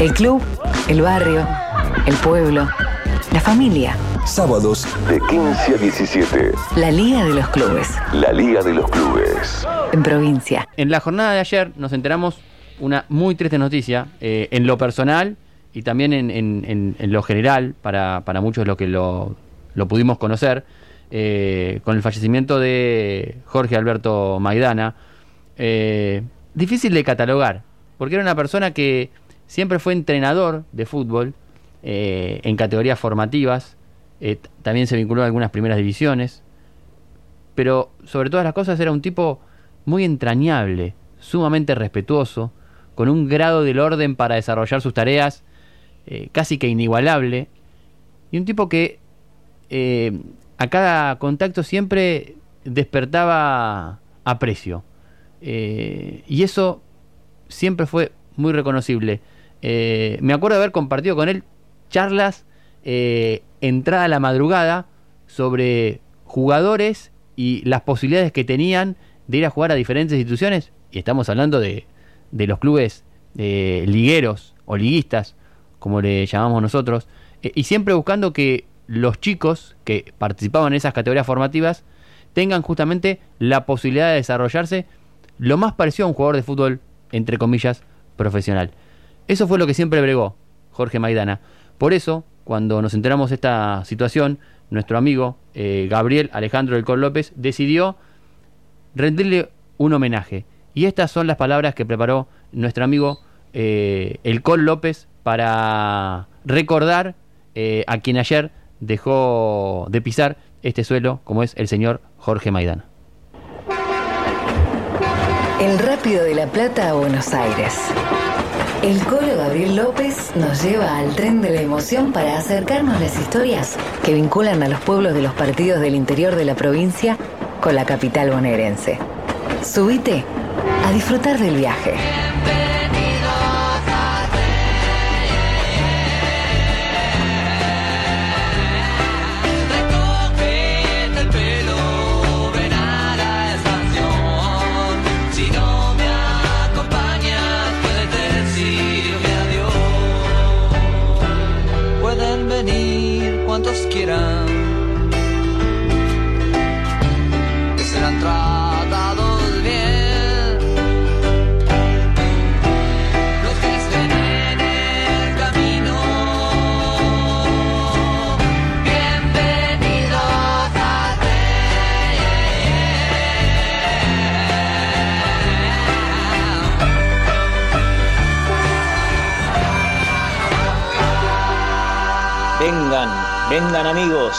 El club, el barrio, el pueblo, la familia. Sábados de 15 a 17. La Liga de los Clubes. La Liga de los Clubes. En provincia. En la jornada de ayer nos enteramos una muy triste noticia eh, en lo personal y también en, lo general para, muchos los que lo, pudimos conocer eh, con el fallecimiento de Jorge Alberto Maidana. Eh, difícil de catalogar, porque era una persona que siempre fue entrenador de fútbol en categorías formativas, también se vinculó a algunas primeras divisiones, pero sobre todas las cosas era un tipo muy entrañable, sumamente respetuoso, con un grado del orden para desarrollar sus tareas eh, casi que inigualable, y un tipo que eh, a cada contacto siempre despertaba aprecio. Eh, y eso siempre fue muy reconocible. Me acuerdo de haber compartido con él charlas entrada a la madrugada sobre jugadores y las posibilidades que tenían de ir a jugar a diferentes instituciones. Y estamos hablando de de los clubes eh, ligueros o liguistas, como le llamamos nosotros, eh, y siempre buscando que los chicos que participaban en esas categorías formativas tengan justamente la posibilidad de desarrollarse lo más parecido a un jugador de fútbol, entre comillas, profesional. Eso fue lo que siempre bregó Jorge Maidana. Por eso, cuando nos enteramos de esta situación, nuestro amigo eh, Gabriel Alejandro del Col López decidió rendirle un homenaje. Y estas son las palabras que preparó nuestro amigo eh, El Col López para recordar eh, a quien ayer dejó de pisar este suelo, como es el señor Jorge Maidana. El Rápido de la Plata a Buenos Aires. El Colo Gabriel López nos lleva al tren de la emoción para acercarnos las historias que vinculan a los pueblos de los partidos del interior de la provincia con la capital bonaerense. Subite a disfrutar del viaje. Vengan amigos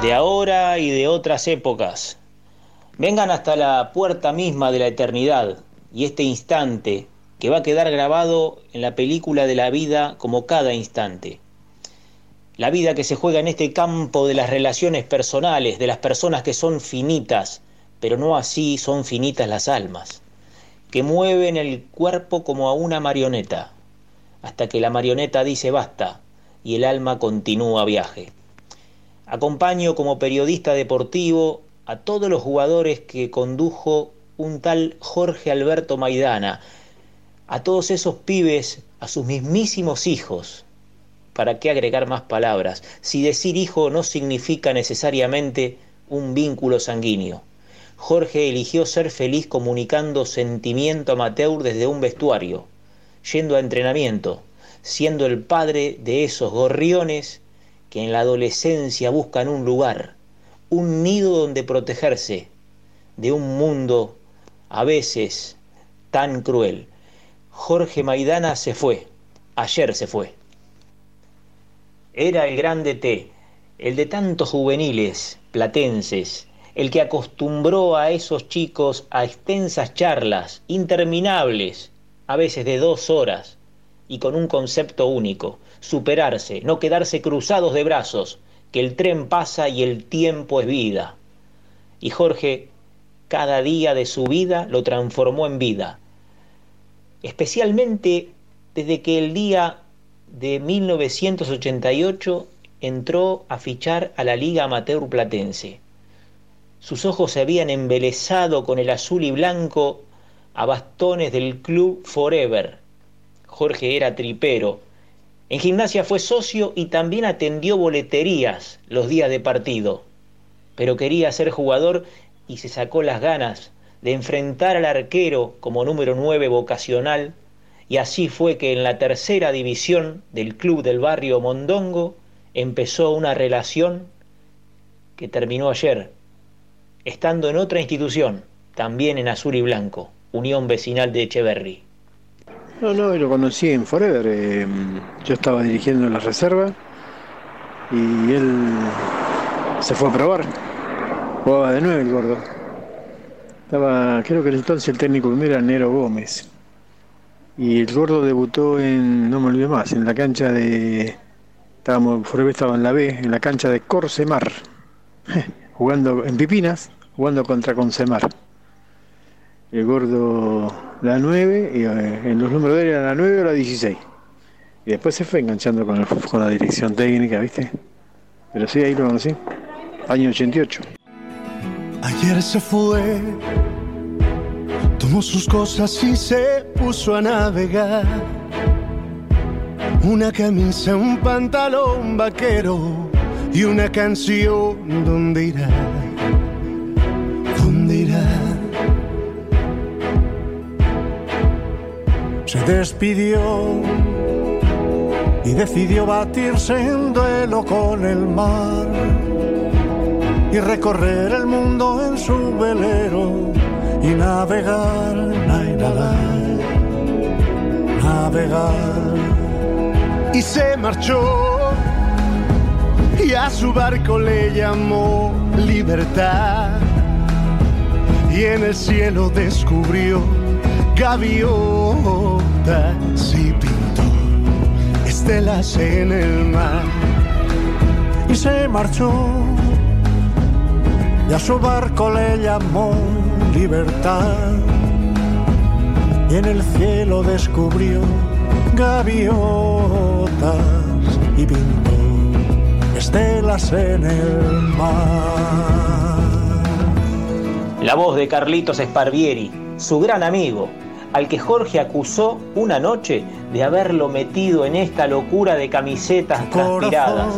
de ahora y de otras épocas. Vengan hasta la puerta misma de la eternidad y este instante que va a quedar grabado en la película de la vida como cada instante. La vida que se juega en este campo de las relaciones personales, de las personas que son finitas, pero no así son finitas las almas, que mueven el cuerpo como a una marioneta, hasta que la marioneta dice basta y el alma continúa viaje. Acompaño como periodista deportivo a todos los jugadores que condujo un tal Jorge Alberto Maidana, a todos esos pibes, a sus mismísimos hijos. ¿Para qué agregar más palabras? Si decir hijo no significa necesariamente un vínculo sanguíneo. Jorge eligió ser feliz comunicando sentimiento amateur desde un vestuario, yendo a entrenamiento, siendo el padre de esos gorriones que en la adolescencia buscan un lugar, un nido donde protegerse de un mundo a veces tan cruel. Jorge Maidana se fue, ayer se fue. Era el grande T, el de tantos juveniles platenses, el que acostumbró a esos chicos a extensas charlas, interminables, a veces de dos horas, y con un concepto único, superarse, no quedarse cruzados de brazos, que el tren pasa y el tiempo es vida. Y Jorge, cada día de su vida lo transformó en vida, especialmente desde que el día de 1988 entró a fichar a la Liga Amateur Platense. Sus ojos se habían embelezado con el azul y blanco a bastones del club Forever. Jorge era tripero, En gimnasia fue socio y también atendió boleterías los días de partido, pero quería ser jugador y se sacó las ganas de enfrentar al arquero como número 9 vocacional. Y así fue que en la tercera división del club del barrio Mondongo empezó una relación que terminó ayer, estando en otra institución, también en azul y blanco, Unión Vecinal de Echeverry. No, no, lo conocí en Forever. eh, yo estaba dirigiendo la reserva y él se fue a probar. Jugaba de nuevo el gordo. Estaba, creo que entonces el técnico primero era Nero Gómez. Y el gordo debutó en, no me olvido más, en la cancha de. Estábamos, Forever estaba en la B, en la cancha de Corsemar. jugando en Pipinas, jugando contra Consemar. El gordo la 9 y eh, en los números de él era la 9 o la 16. Y después se fue enganchando con, el- con la dirección técnica, ¿viste? Pero sí, ahí lo conocí. Año 88. Ayer se fue, tomó sus cosas y se puso a navegar. Una camisa, un pantalón vaquero y una canción. ¿Dónde irá? ¿Dónde irá? Se despidió y decidió batirse en duelo con el mar y recorrer el mundo en su velero y navegar, nay, navegar. Y se marchó y a su barco le llamó libertad y en el cielo descubrió gaviotas y pintó estelas en el mar y se marchó y a su barco le llamó libertad y en el cielo descubrió gaviotas y pintó estelas en el mar. La voz de Carlitos Sparvieri, su gran amigo, al que Jorge acusó una noche de haberlo metido en esta locura de camisetas transpiradas.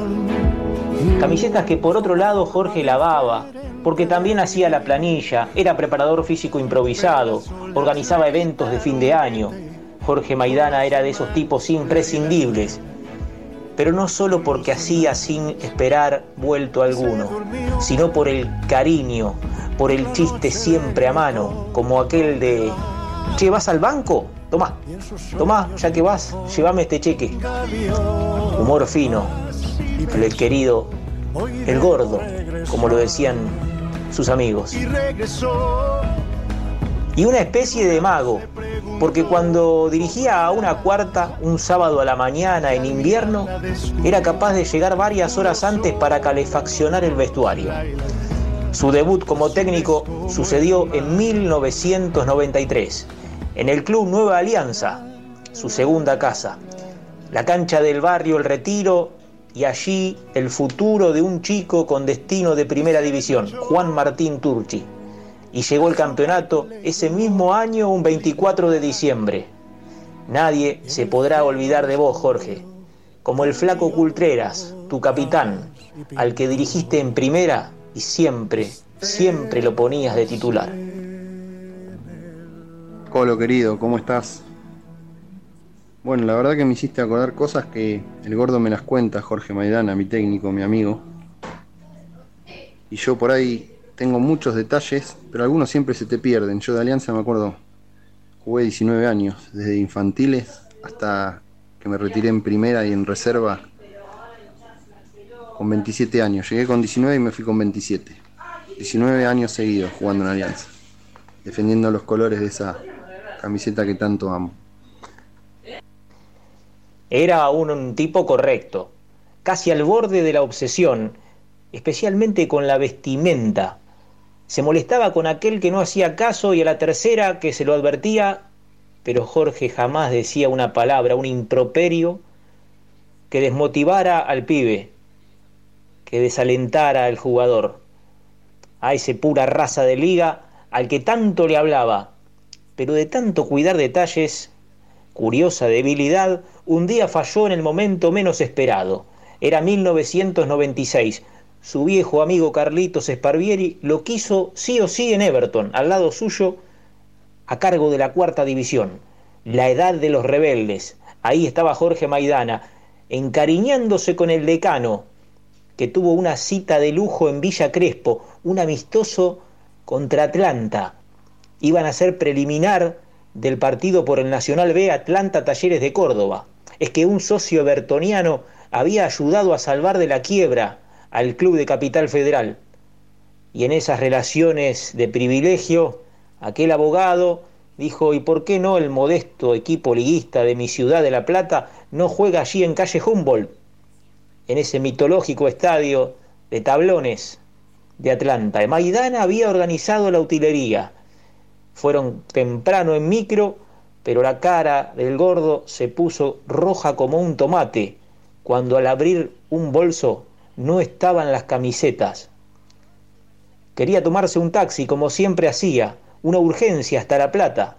Camisetas que por otro lado Jorge lavaba, porque también hacía la planilla, era preparador físico improvisado, organizaba eventos de fin de año. Jorge Maidana era de esos tipos imprescindibles, pero no solo porque hacía sin esperar vuelto alguno, sino por el cariño, por el chiste siempre a mano, como aquel de, che, ¿vas al banco? Tomá, tomá, ya que vas, llévame este cheque. Humor fino, el querido, el gordo, como lo decían sus amigos. Y una especie de mago, porque cuando dirigía a una cuarta un sábado a la mañana en invierno, era capaz de llegar varias horas antes para calefaccionar el vestuario. Su debut como técnico sucedió en 1993, en el Club Nueva Alianza, su segunda casa, la cancha del barrio El Retiro y allí el futuro de un chico con destino de primera división, Juan Martín Turchi. Y llegó el campeonato ese mismo año, un 24 de diciembre. Nadie se podrá olvidar de vos, Jorge, como el flaco Cultreras, tu capitán, al que dirigiste en primera y siempre, siempre lo ponías de titular. Colo querido, ¿cómo estás? Bueno, la verdad que me hiciste acordar cosas que el gordo me las cuenta, Jorge Maidana, mi técnico, mi amigo. Y yo por ahí tengo muchos detalles, pero algunos siempre se te pierden. Yo de Alianza me acuerdo, jugué 19 años, desde infantiles hasta que me retiré en primera y en reserva con 27 años. Llegué con 19 y me fui con 27. 19 años seguidos jugando en Alianza, defendiendo los colores de esa camiseta que tanto amo. Era un, un tipo correcto, casi al borde de la obsesión, especialmente con la vestimenta. Se molestaba con aquel que no hacía caso y a la tercera que se lo advertía, pero Jorge jamás decía una palabra, un improperio que desmotivara al pibe, que desalentara al jugador, a ese pura raza de liga al que tanto le hablaba, pero de tanto cuidar detalles, curiosa debilidad, un día falló en el momento menos esperado. Era 1996. Su viejo amigo Carlitos Sparvieri lo quiso sí o sí en Everton, al lado suyo, a cargo de la cuarta división. La edad de los rebeldes. Ahí estaba Jorge Maidana, encariñándose con el decano, que tuvo una cita de lujo en Villa Crespo, un amistoso contra Atlanta. Iban a ser preliminar del partido por el Nacional B Atlanta Talleres de Córdoba. Es que un socio bertoniano había ayudado a salvar de la quiebra al club de Capital Federal. Y en esas relaciones de privilegio, aquel abogado dijo, ¿y por qué no el modesto equipo liguista de mi ciudad de La Plata no juega allí en calle Humboldt, en ese mitológico estadio de tablones de Atlanta? Maidana había organizado la utilería. Fueron temprano en micro, pero la cara del gordo se puso roja como un tomate cuando al abrir un bolso no estaban las camisetas. Quería tomarse un taxi como siempre hacía, una urgencia hasta La Plata.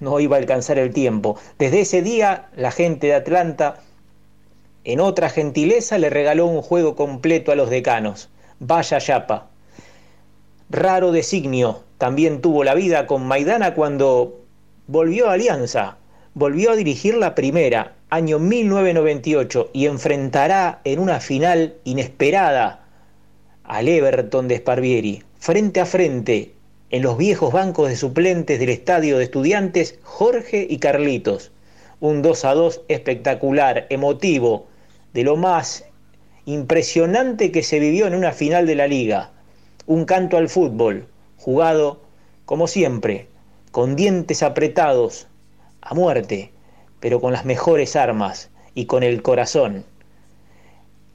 No iba a alcanzar el tiempo. Desde ese día la gente de Atlanta, en otra gentileza, le regaló un juego completo a los decanos. Vaya yapa. Raro designio también tuvo la vida con Maidana cuando volvió a Alianza, volvió a dirigir la primera, año 1998, y enfrentará en una final inesperada al Everton de Sparvieri, frente a frente, en los viejos bancos de suplentes del estadio de estudiantes, Jorge y Carlitos. Un 2 a 2 espectacular, emotivo, de lo más impresionante que se vivió en una final de la liga. Un canto al fútbol, jugado, como siempre, con dientes apretados, a muerte, pero con las mejores armas y con el corazón.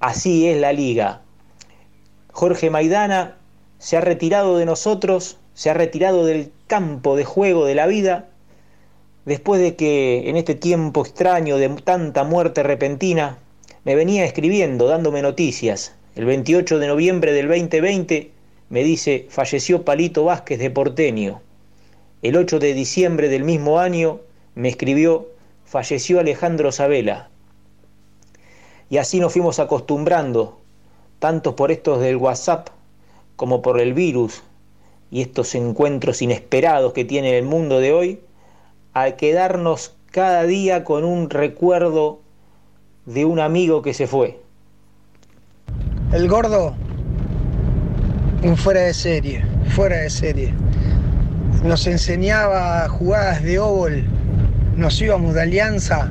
Así es la liga. Jorge Maidana se ha retirado de nosotros, se ha retirado del campo de juego de la vida, después de que en este tiempo extraño de tanta muerte repentina, me venía escribiendo, dándome noticias. El 28 de noviembre del 2020 me dice, falleció Palito Vázquez de Porteño. El 8 de diciembre del mismo año me escribió, falleció Alejandro Sabela. Y así nos fuimos acostumbrando, tanto por estos del WhatsApp como por el virus y estos encuentros inesperados que tiene el mundo de hoy, a quedarnos cada día con un recuerdo de un amigo que se fue. El gordo un fuera de serie, fuera de serie. Nos enseñaba jugadas de óvol, nos íbamos de alianza,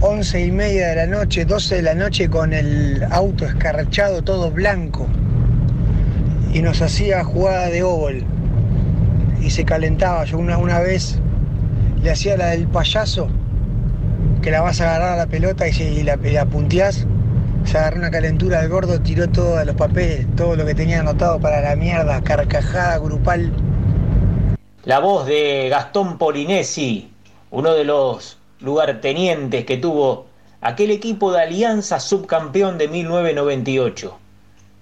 11 y media de la noche, 12 de la noche con el auto escarchado todo blanco y nos hacía jugada de óvol y se calentaba. Yo una, una vez le hacía la del payaso, que la vas a agarrar a la pelota y, la, y la punteás se agarró una calentura del gordo, tiró todos los papeles, todo lo que tenía anotado para la mierda, carcajada grupal. La voz de Gastón Polinesi, uno de los lugartenientes que tuvo aquel equipo de Alianza subcampeón de 1998.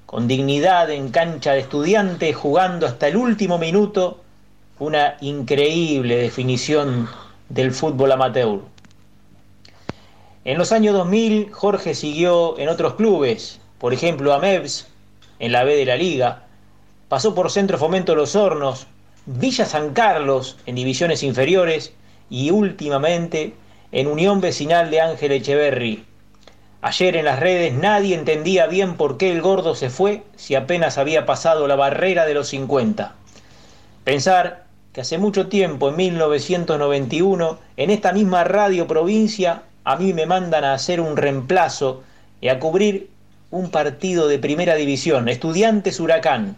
Con dignidad en cancha de estudiantes, jugando hasta el último minuto, una increíble definición del fútbol amateur. En los años 2000, Jorge siguió en otros clubes, por ejemplo a en la B de la Liga, pasó por Centro Fomento Los Hornos, Villa San Carlos, en divisiones inferiores, y últimamente en Unión Vecinal de Ángel Echeverry. Ayer en las redes nadie entendía bien por qué el gordo se fue si apenas había pasado la barrera de los 50. Pensar que hace mucho tiempo, en 1991, en esta misma radio provincia, a mí me mandan a hacer un reemplazo y a cubrir un partido de primera división, Estudiantes Huracán.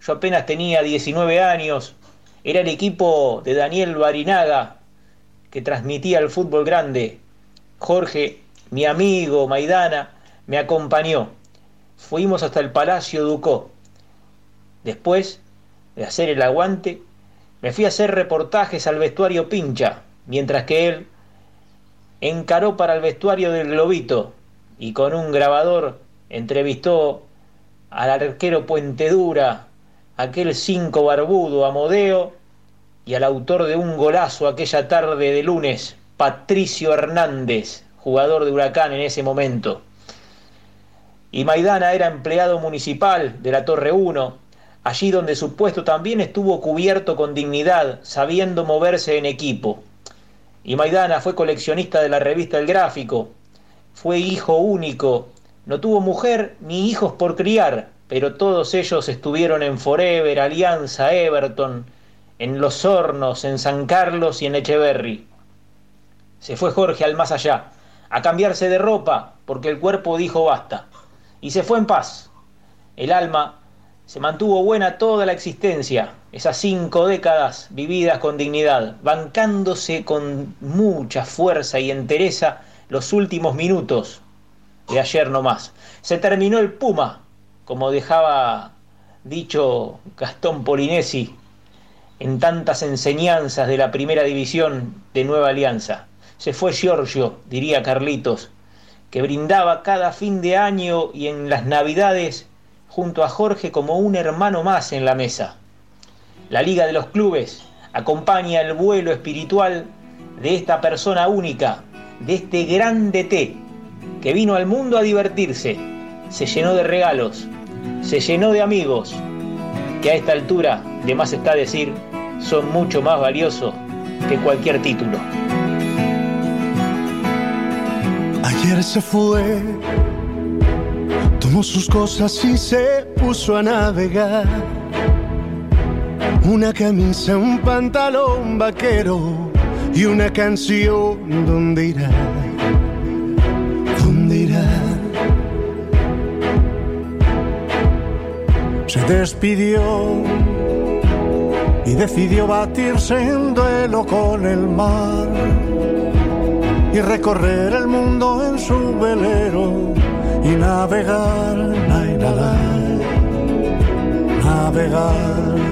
Yo apenas tenía 19 años, era el equipo de Daniel Barinaga que transmitía el fútbol grande. Jorge, mi amigo Maidana, me acompañó. Fuimos hasta el Palacio Ducó. Después de hacer el aguante, me fui a hacer reportajes al vestuario Pincha, mientras que él encaró para el vestuario del Globito y con un grabador entrevistó al arquero Puente Dura, aquel cinco barbudo Amodeo y al autor de un golazo aquella tarde de lunes, Patricio Hernández, jugador de Huracán en ese momento. Y Maidana era empleado municipal de la Torre 1, allí donde su puesto también estuvo cubierto con dignidad, sabiendo moverse en equipo. Y Maidana fue coleccionista de la revista El Gráfico, fue hijo único, no tuvo mujer ni hijos por criar, pero todos ellos estuvieron en Forever, Alianza, Everton, en Los Hornos, en San Carlos y en Echeverry. Se fue Jorge al más allá, a cambiarse de ropa, porque el cuerpo dijo basta, y se fue en paz. El alma se mantuvo buena toda la existencia, esas cinco décadas vividas con dignidad, bancándose con mucha fuerza y entereza los últimos minutos de ayer nomás. Se terminó el Puma, como dejaba dicho Gastón Polinesi en tantas enseñanzas de la primera división de Nueva Alianza. Se fue Giorgio, diría Carlitos, que brindaba cada fin de año y en las navidades junto a Jorge como un hermano más en la mesa. La Liga de los Clubes acompaña el vuelo espiritual de esta persona única, de este grande T, que vino al mundo a divertirse, se llenó de regalos, se llenó de amigos, que a esta altura, de más está decir, son mucho más valiosos que cualquier título. Ayer se fue tomó sus cosas y se puso a navegar. Una camisa, un pantalón vaquero y una canción. ¿Dónde irá? ¿Dónde irá? Se despidió y decidió batirse en duelo con el mar y recorrer el mundo en su velero y navegar, navegar, navegar.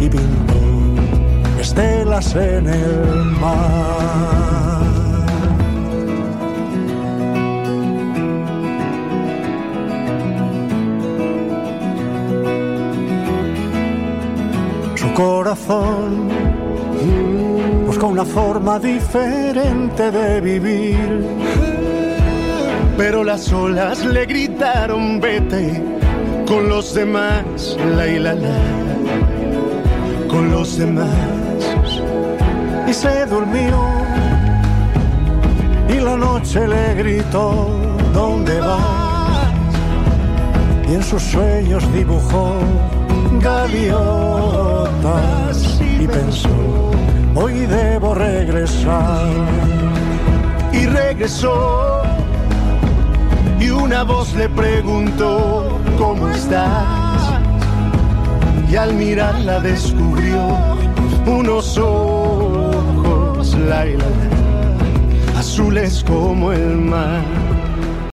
y pintó estelas en el mar. Su corazón busca una forma diferente de vivir pero las olas le gritaron vete con los demás, la y la la, con los demás. Y se durmió y la noche le gritó, ¿dónde vas? Y en sus sueños dibujó gaviotas y pensó, hoy debo regresar. Y regresó y una voz le preguntó, ¿cómo estás? Y al mirarla descubrió unos ojos, la, azules como el mar